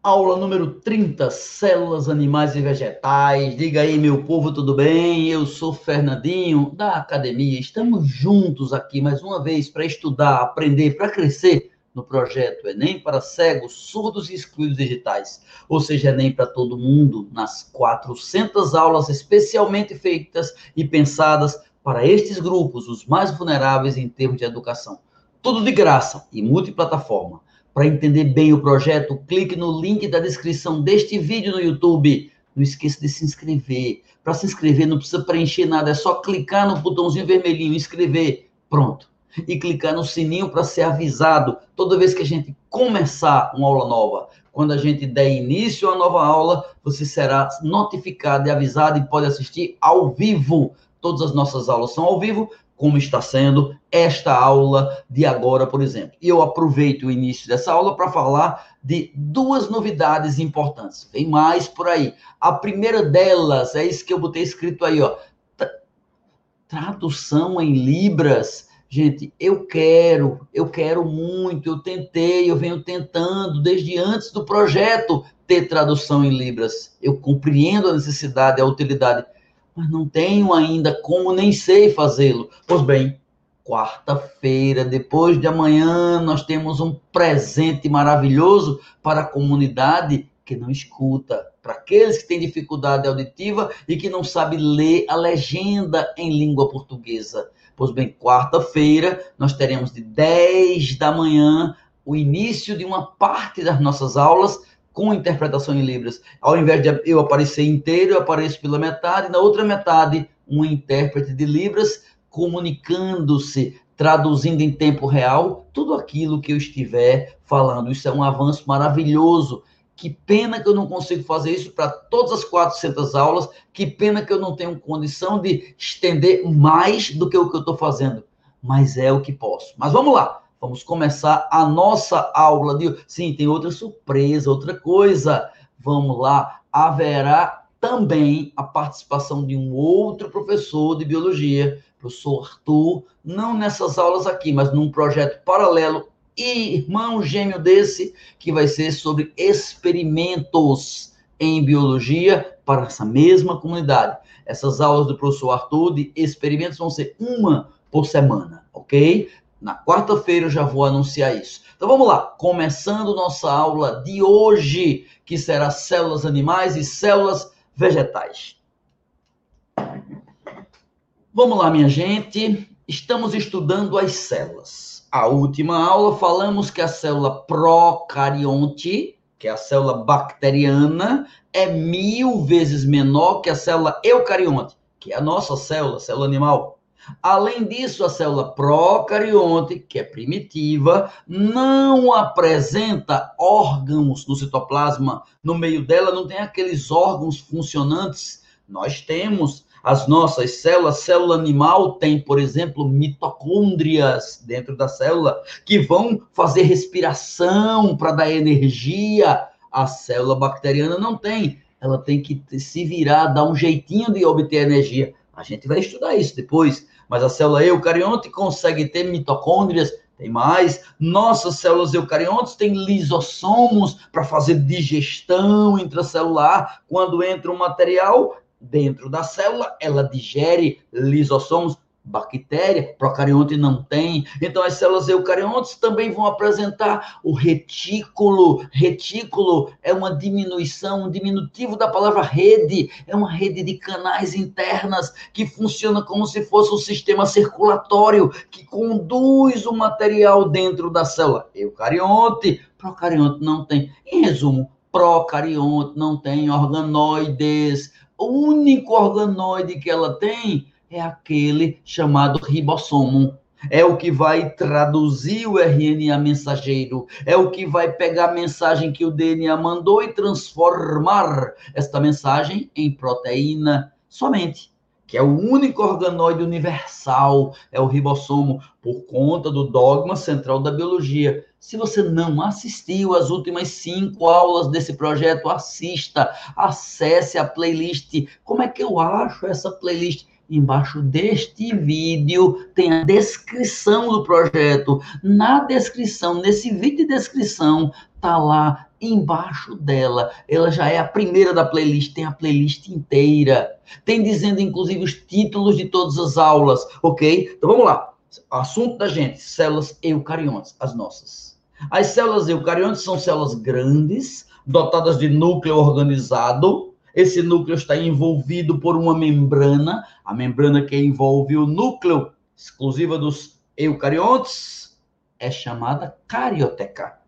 Aula número 30, células animais e vegetais. Diga aí, meu povo, tudo bem? Eu sou Fernandinho da academia. Estamos juntos aqui mais uma vez para estudar, aprender, para crescer no projeto Enem para cegos, surdos e excluídos digitais. Ou seja, Enem para todo mundo, nas 400 aulas especialmente feitas e pensadas para estes grupos, os mais vulneráveis em termos de educação. Tudo de graça e multiplataforma. Para entender bem o projeto, clique no link da descrição deste vídeo no YouTube. Não esqueça de se inscrever. Para se inscrever, não precisa preencher nada, é só clicar no botãozinho vermelhinho, inscrever. Pronto. E clicar no sininho para ser avisado toda vez que a gente começar uma aula nova. Quando a gente der início a nova aula, você será notificado e avisado e pode assistir ao vivo. Todas as nossas aulas são ao vivo, como está sendo esta aula de agora, por exemplo. E eu aproveito o início dessa aula para falar de duas novidades importantes. Vem mais por aí. A primeira delas é isso que eu botei escrito aí, ó. Tradução em libras. Gente, eu quero, eu quero muito, eu tentei, eu venho tentando desde antes do projeto ter tradução em libras. Eu compreendo a necessidade, a utilidade mas não tenho ainda como, nem sei fazê-lo. Pois bem, quarta-feira, depois de amanhã, nós temos um presente maravilhoso para a comunidade que não escuta, para aqueles que têm dificuldade auditiva e que não sabem ler a legenda em língua portuguesa. Pois bem, quarta-feira nós teremos de 10 da manhã o início de uma parte das nossas aulas com interpretação em Libras. Ao invés de eu aparecer inteiro, eu apareço pela metade, na outra metade, um intérprete de Libras comunicando-se, traduzindo em tempo real tudo aquilo que eu estiver falando. Isso é um avanço maravilhoso. Que pena que eu não consigo fazer isso para todas as 400 aulas. Que pena que eu não tenho condição de estender mais do que o que eu estou fazendo. Mas é o que posso. Mas vamos lá. Vamos começar a nossa aula de. Sim, tem outra surpresa, outra coisa. Vamos lá. Haverá também a participação de um outro professor de biologia, professor Arthur, não nessas aulas aqui, mas num projeto paralelo irmão gêmeo desse, que vai ser sobre experimentos em biologia para essa mesma comunidade. Essas aulas do professor Arthur de experimentos vão ser uma por semana, ok? Na quarta-feira eu já vou anunciar isso. Então vamos lá, começando nossa aula de hoje, que será células animais e células vegetais. Vamos lá, minha gente. Estamos estudando as células. A última aula falamos que a célula procarionte, que é a célula bacteriana, é mil vezes menor que a célula eucarionte, que é a nossa célula, célula animal. Além disso, a célula procarionte, que é primitiva, não apresenta órgãos no citoplasma. No meio dela não tem aqueles órgãos funcionantes. Nós temos as nossas células, célula animal tem, por exemplo, mitocôndrias dentro da célula que vão fazer respiração para dar energia. A célula bacteriana não tem. Ela tem que se virar, dar um jeitinho de obter energia. A gente vai estudar isso depois mas a célula eucarionte consegue ter mitocôndrias, tem mais. Nossas células eucariontes têm lisossomos para fazer digestão intracelular. Quando entra um material dentro da célula, ela digere lisossomos bactéria, procarionte não tem. Então, as células eucariontes também vão apresentar o retículo. Retículo é uma diminuição, um diminutivo da palavra rede. É uma rede de canais internas que funciona como se fosse um sistema circulatório que conduz o material dentro da célula. Eucarionte, procarionte não tem. Em resumo, procarionte não tem organoides. O único organoide que ela tem é aquele chamado ribossomo. É o que vai traduzir o RNA mensageiro, é o que vai pegar a mensagem que o DNA mandou e transformar esta mensagem em proteína somente, que é o único organoide universal, é o ribossomo, por conta do dogma central da biologia. Se você não assistiu às últimas cinco aulas desse projeto, assista, acesse a playlist. Como é que eu acho essa playlist? Embaixo deste vídeo tem a descrição do projeto. Na descrição, nesse vídeo de descrição, tá lá embaixo dela. Ela já é a primeira da playlist, tem a playlist inteira. Tem dizendo, inclusive, os títulos de todas as aulas, ok? Então vamos lá. Assunto da gente: células eucariontes, as nossas. As células eucariontes são células grandes, dotadas de núcleo organizado. Esse núcleo está envolvido por uma membrana, a membrana que envolve o núcleo, exclusiva dos eucariontes, é chamada carioteca.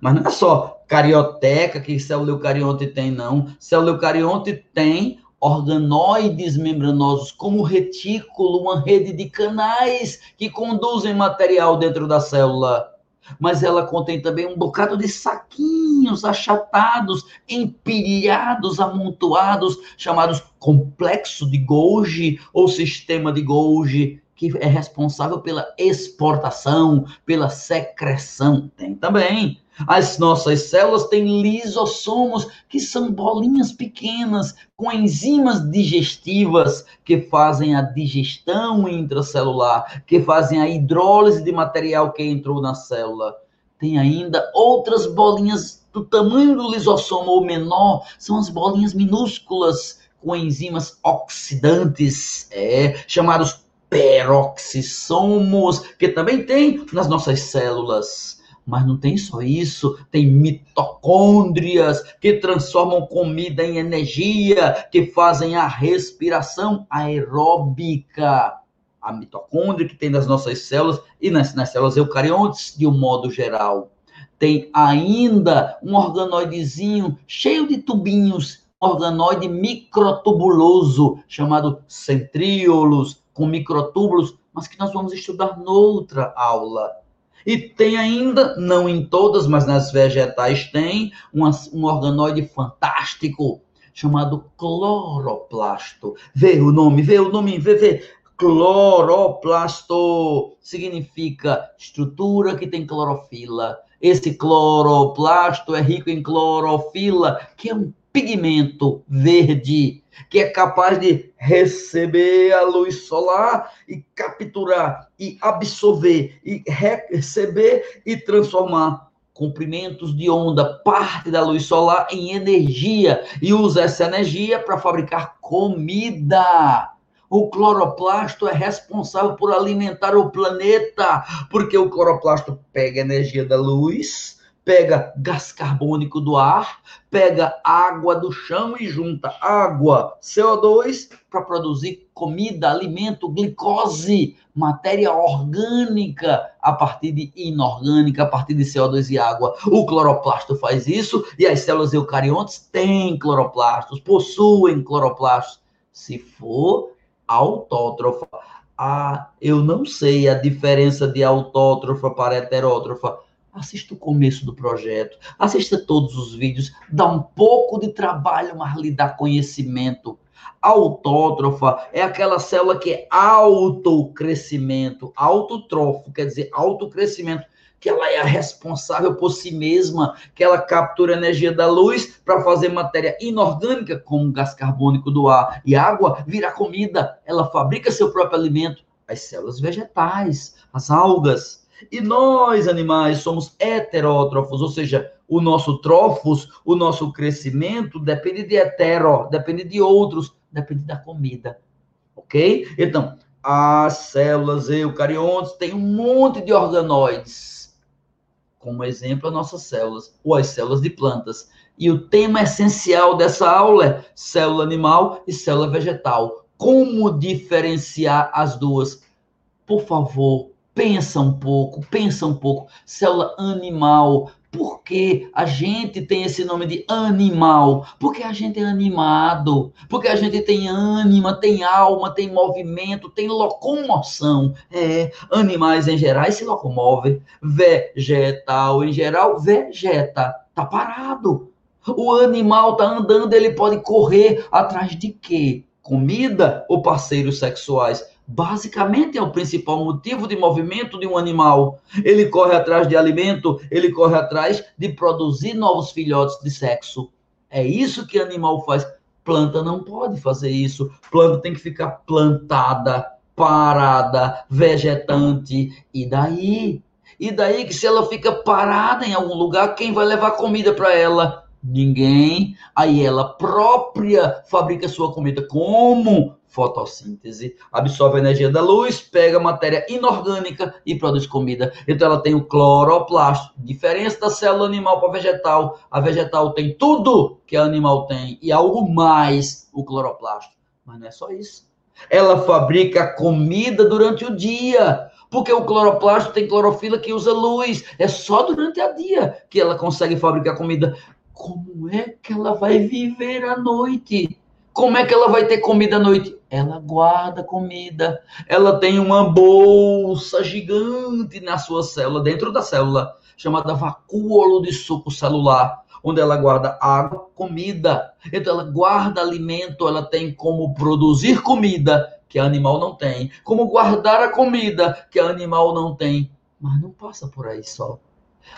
Mas não é só carioteca que célula eucarionte tem, não. Célula eucarionte tem organoides membranosos, como retículo, uma rede de canais que conduzem material dentro da célula. Mas ela contém também um bocado de saquinhos achatados, empilhados, amontoados, chamados complexo de Golgi ou sistema de Golgi, que é responsável pela exportação, pela secreção. Tem também as nossas células têm lisossomos, que são bolinhas pequenas com enzimas digestivas que fazem a digestão intracelular, que fazem a hidrólise de material que entrou na célula. Tem ainda outras bolinhas do tamanho do lisossomo ou menor, são as bolinhas minúsculas com enzimas oxidantes, é, chamados peroxissomos, que também tem nas nossas células. Mas não tem só isso, tem mitocôndrias que transformam comida em energia, que fazem a respiração aeróbica. A mitocôndria que tem nas nossas células e nas, nas células eucariontes, de um modo geral. Tem ainda um organoidezinho cheio de tubinhos, organoide microtubuloso, chamado centríolos, com microtúbulos, mas que nós vamos estudar noutra aula. E tem ainda, não em todas, mas nas vegetais tem, um organoide fantástico chamado cloroplasto. Vê o nome, vê o nome, vê, vê. Cloroplasto significa estrutura que tem clorofila. Esse cloroplasto é rico em clorofila, que é um pigmento verde que é capaz de receber a luz solar e capturar e absorver e receber e transformar comprimentos de onda, parte da luz solar em energia e usa essa energia para fabricar comida. O cloroplasto é responsável por alimentar o planeta, porque o cloroplasto pega energia da luz, pega gás carbônico do ar, pega água do chão e junta água, CO2 para produzir comida, alimento, glicose, matéria orgânica a partir de inorgânica, a partir de CO2 e água. O cloroplasto faz isso e as células eucariontes têm cloroplastos, possuem cloroplastos. Se for autótrofa, ah, eu não sei a diferença de autótrofa para heterótrofa assista o começo do projeto, assista todos os vídeos, dá um pouco de trabalho, mas lhe dá conhecimento. Autótrofa é aquela célula que é autocrescimento, autotrofo, quer dizer, autocrescimento, que ela é a responsável por si mesma, que ela captura energia da luz para fazer matéria inorgânica, como gás carbônico do ar e água, virar comida. Ela fabrica seu próprio alimento. As células vegetais, as algas, e nós, animais, somos heterótrofos, ou seja, o nosso trofos, o nosso crescimento depende de hetero, depende de outros, depende da comida. Ok? Então, as células eucariontes têm um monte de organoides. Como exemplo, as nossas células, ou as células de plantas. E o tema essencial dessa aula é célula animal e célula vegetal. Como diferenciar as duas? Por favor, pensa um pouco, pensa um pouco. Célula animal. Por que a gente tem esse nome de animal? Porque a gente é animado, porque a gente tem ânima, tem alma, tem movimento, tem locomoção. É, animais em geral se locomovem. Vegetal em geral, vegeta. Tá parado. O animal tá andando, ele pode correr atrás de quê? Comida ou parceiros sexuais? Basicamente é o principal motivo de movimento de um animal. Ele corre atrás de alimento, ele corre atrás de produzir novos filhotes de sexo. É isso que animal faz. Planta não pode fazer isso. Planta tem que ficar plantada, parada, vegetante. E daí? E daí que se ela fica parada em algum lugar, quem vai levar comida para ela? Ninguém. Aí ela própria fabrica sua comida. Como? Fotossíntese. Absorve a energia da luz, pega matéria inorgânica e produz comida. Então ela tem o cloroplasto. Diferença da célula animal para vegetal. A vegetal tem tudo que a animal tem e algo mais, o cloroplasto. Mas não é só isso. Ela fabrica comida durante o dia. Porque o cloroplasto tem clorofila que usa luz. É só durante o dia que ela consegue fabricar comida. Como é que ela vai viver à noite? Como é que ela vai ter comida à noite? Ela guarda comida. Ela tem uma bolsa gigante na sua célula, dentro da célula, chamada vacúolo de suco celular, onde ela guarda água, comida. Então ela guarda alimento, ela tem como produzir comida que animal não tem, como guardar a comida que animal não tem. Mas não passa por aí só.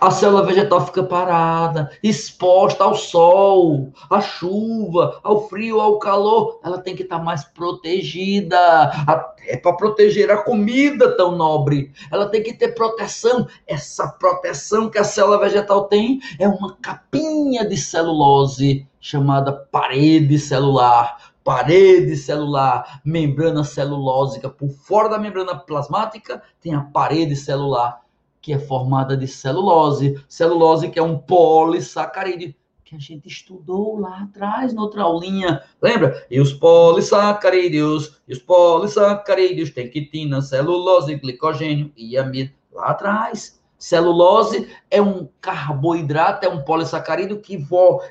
A célula vegetal fica parada, exposta ao sol, à chuva, ao frio, ao calor. Ela tem que estar mais protegida, até para proteger a comida tão nobre. Ela tem que ter proteção. Essa proteção que a célula vegetal tem é uma capinha de celulose chamada parede celular. Parede celular, membrana celulósica. Por fora da membrana plasmática tem a parede celular que é formada de celulose. Celulose que é um polissacarídeo que a gente estudou lá atrás, noutra aulinha. Lembra? E os polissacarídeos, e os polissacarídeos têm quitina, celulose, glicogênio e amido. Lá atrás. Celulose é um carboidrato, é um polissacarídeo que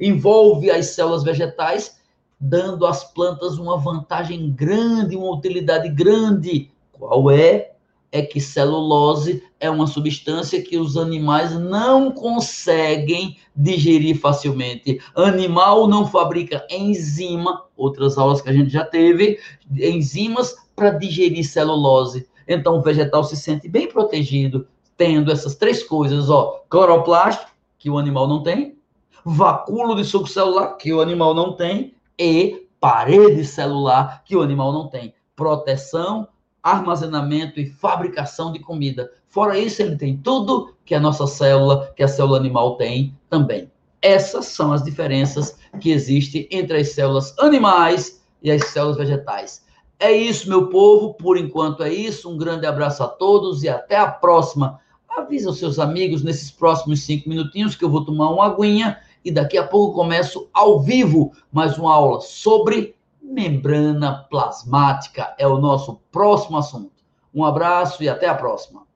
envolve as células vegetais, dando às plantas uma vantagem grande, uma utilidade grande. Qual é? É que celulose é uma substância que os animais não conseguem digerir facilmente. Animal não fabrica enzima, outras aulas que a gente já teve, enzimas para digerir celulose. Então o vegetal se sente bem protegido tendo essas três coisas, ó, cloroplasto, que o animal não tem, vacúolo de suco celular, que o animal não tem, e parede celular, que o animal não tem. Proteção armazenamento e fabricação de comida. Fora isso, ele tem tudo que a nossa célula, que a célula animal tem também. Essas são as diferenças que existem entre as células animais e as células vegetais. É isso, meu povo. Por enquanto é isso. Um grande abraço a todos e até a próxima. Avisa os seus amigos nesses próximos cinco minutinhos que eu vou tomar uma aguinha e daqui a pouco começo ao vivo mais uma aula sobre membrana plasmática é o nosso próximo assunto. Um abraço e até a próxima.